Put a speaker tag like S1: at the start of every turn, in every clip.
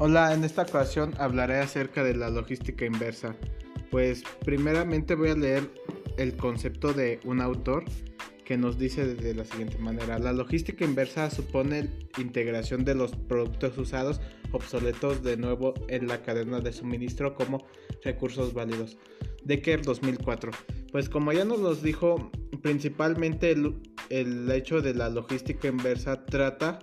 S1: Hola, en esta ocasión hablaré acerca de la logística inversa. Pues primeramente voy a leer el concepto de un autor que nos dice de la siguiente manera. La logística inversa supone integración de los productos usados obsoletos de nuevo en la cadena de suministro como recursos válidos. Decker 2004. Pues como ya nos los dijo, principalmente el, el hecho de la logística inversa trata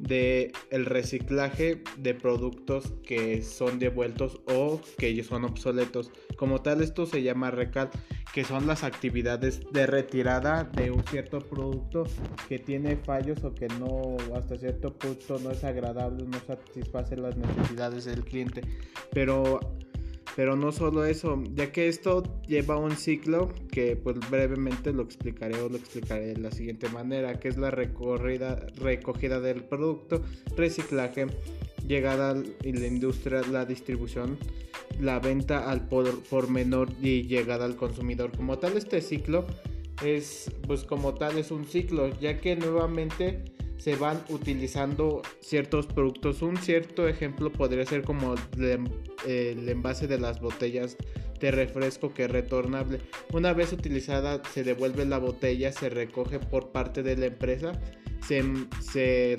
S1: de el reciclaje de productos que son devueltos o que son obsoletos. Como tal, esto se llama recal, que son las actividades de retirada de un cierto producto que tiene fallos o que no, hasta cierto punto no es agradable, no satisface las necesidades del cliente. Pero pero no solo eso, ya que esto lleva un ciclo que pues brevemente lo explicaré o lo explicaré de la siguiente manera, que es la recorrida, recogida del producto, reciclaje, llegada a la industria, la distribución, la venta al por, por menor y llegada al consumidor. Como tal este ciclo es pues como tal es un ciclo, ya que nuevamente se van utilizando ciertos productos. Un cierto ejemplo podría ser como el envase de las botellas de refresco que es retornable. Una vez utilizada se devuelve la botella, se recoge por parte de la empresa, se, se,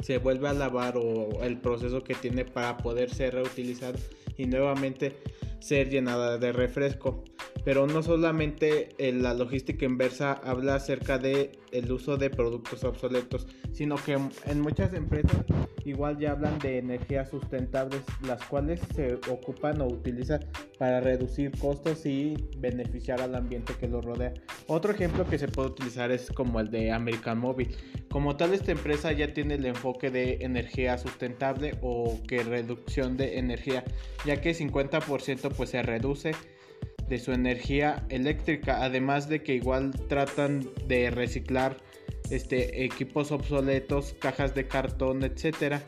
S1: se, vuelve a lavar o el proceso que tiene para poder ser reutilizado y nuevamente ser llenada de refresco pero no solamente la logística inversa habla acerca de el uso de productos obsoletos, sino que en muchas empresas igual ya hablan de energías sustentables, las cuales se ocupan o utilizan para reducir costos y beneficiar al ambiente que lo rodea. Otro ejemplo que se puede utilizar es como el de American Mobile. Como tal, esta empresa ya tiene el enfoque de energía sustentable o que reducción de energía, ya que 50% pues se reduce de su energía eléctrica, además de que igual tratan de reciclar este, equipos obsoletos, cajas de cartón, etc.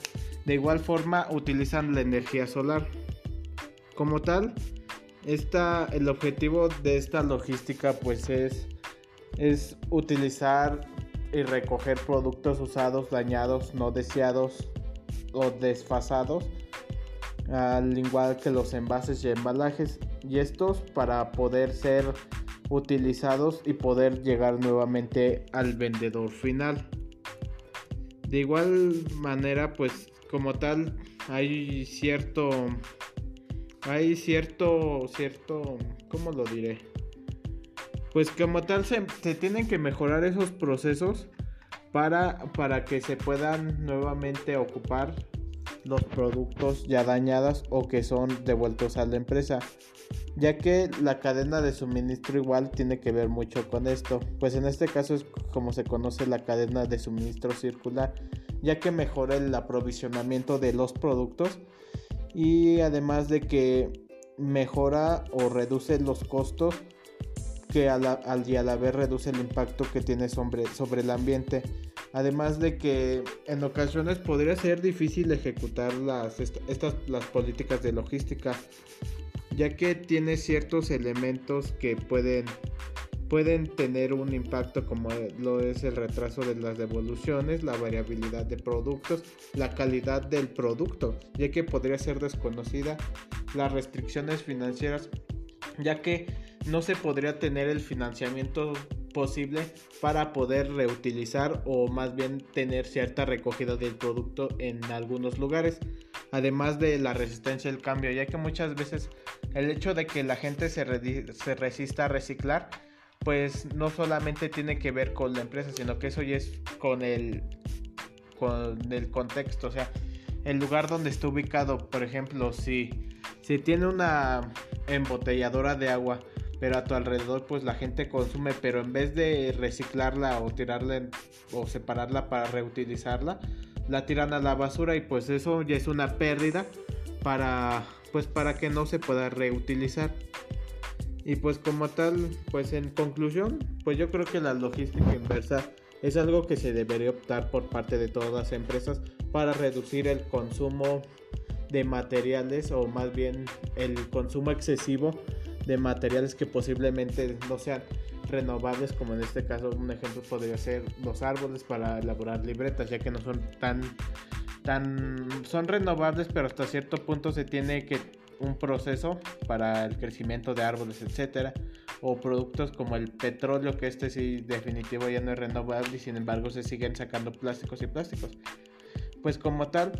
S1: De igual forma utilizan la energía solar. Como tal, esta, el objetivo de esta logística pues es, es utilizar y recoger productos usados, dañados, no deseados o desfasados, al igual que los envases y embalajes y estos para poder ser utilizados y poder llegar nuevamente al vendedor final. De igual manera, pues como tal, hay cierto, hay cierto, cierto, ¿cómo lo diré? Pues como tal se, se tienen que mejorar esos procesos para, para que se puedan nuevamente ocupar los productos ya dañados o que son devueltos a la empresa ya que la cadena de suministro igual tiene que ver mucho con esto, pues en este caso es como se conoce la cadena de suministro circular, ya que mejora el aprovisionamiento de los productos y además de que mejora o reduce los costos que al, y a la vez reduce el impacto que tiene sobre, sobre el ambiente. Además de que en ocasiones podría ser difícil ejecutar las, estas, las políticas de logística, ya que tiene ciertos elementos que pueden, pueden tener un impacto como lo es el retraso de las devoluciones, la variabilidad de productos, la calidad del producto, ya que podría ser desconocida, las restricciones financieras, ya que no se podría tener el financiamiento posible para poder reutilizar o más bien tener cierta recogida del producto en algunos lugares además de la resistencia al cambio ya que muchas veces el hecho de que la gente se, se resista a reciclar pues no solamente tiene que ver con la empresa sino que eso ya es con el con el contexto. O sea el lugar donde está ubicado por ejemplo si si tiene una embotelladora de agua pero a tu alrededor pues la gente consume, pero en vez de reciclarla o tirarla o separarla para reutilizarla, la tiran a la basura y pues eso ya es una pérdida para pues para que no se pueda reutilizar. Y pues como tal, pues en conclusión, pues yo creo que la logística inversa es algo que se debería optar por parte de todas las empresas para reducir el consumo de materiales o más bien el consumo excesivo de materiales que posiblemente no sean renovables, como en este caso un ejemplo podría ser los árboles para elaborar libretas, ya que no son tan tan son renovables, pero hasta cierto punto se tiene que un proceso para el crecimiento de árboles, etcétera, o productos como el petróleo, que este sí definitivo ya no es renovable y sin embargo se siguen sacando plásticos y plásticos. Pues como tal,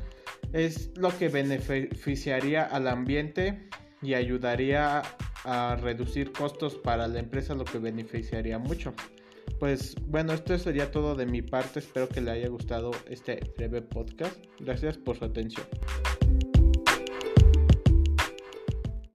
S1: es lo que beneficiaría al ambiente y ayudaría a reducir costos para la empresa, lo que beneficiaría mucho. Pues bueno, esto sería todo de mi parte. Espero que le haya gustado este breve podcast. Gracias por su atención.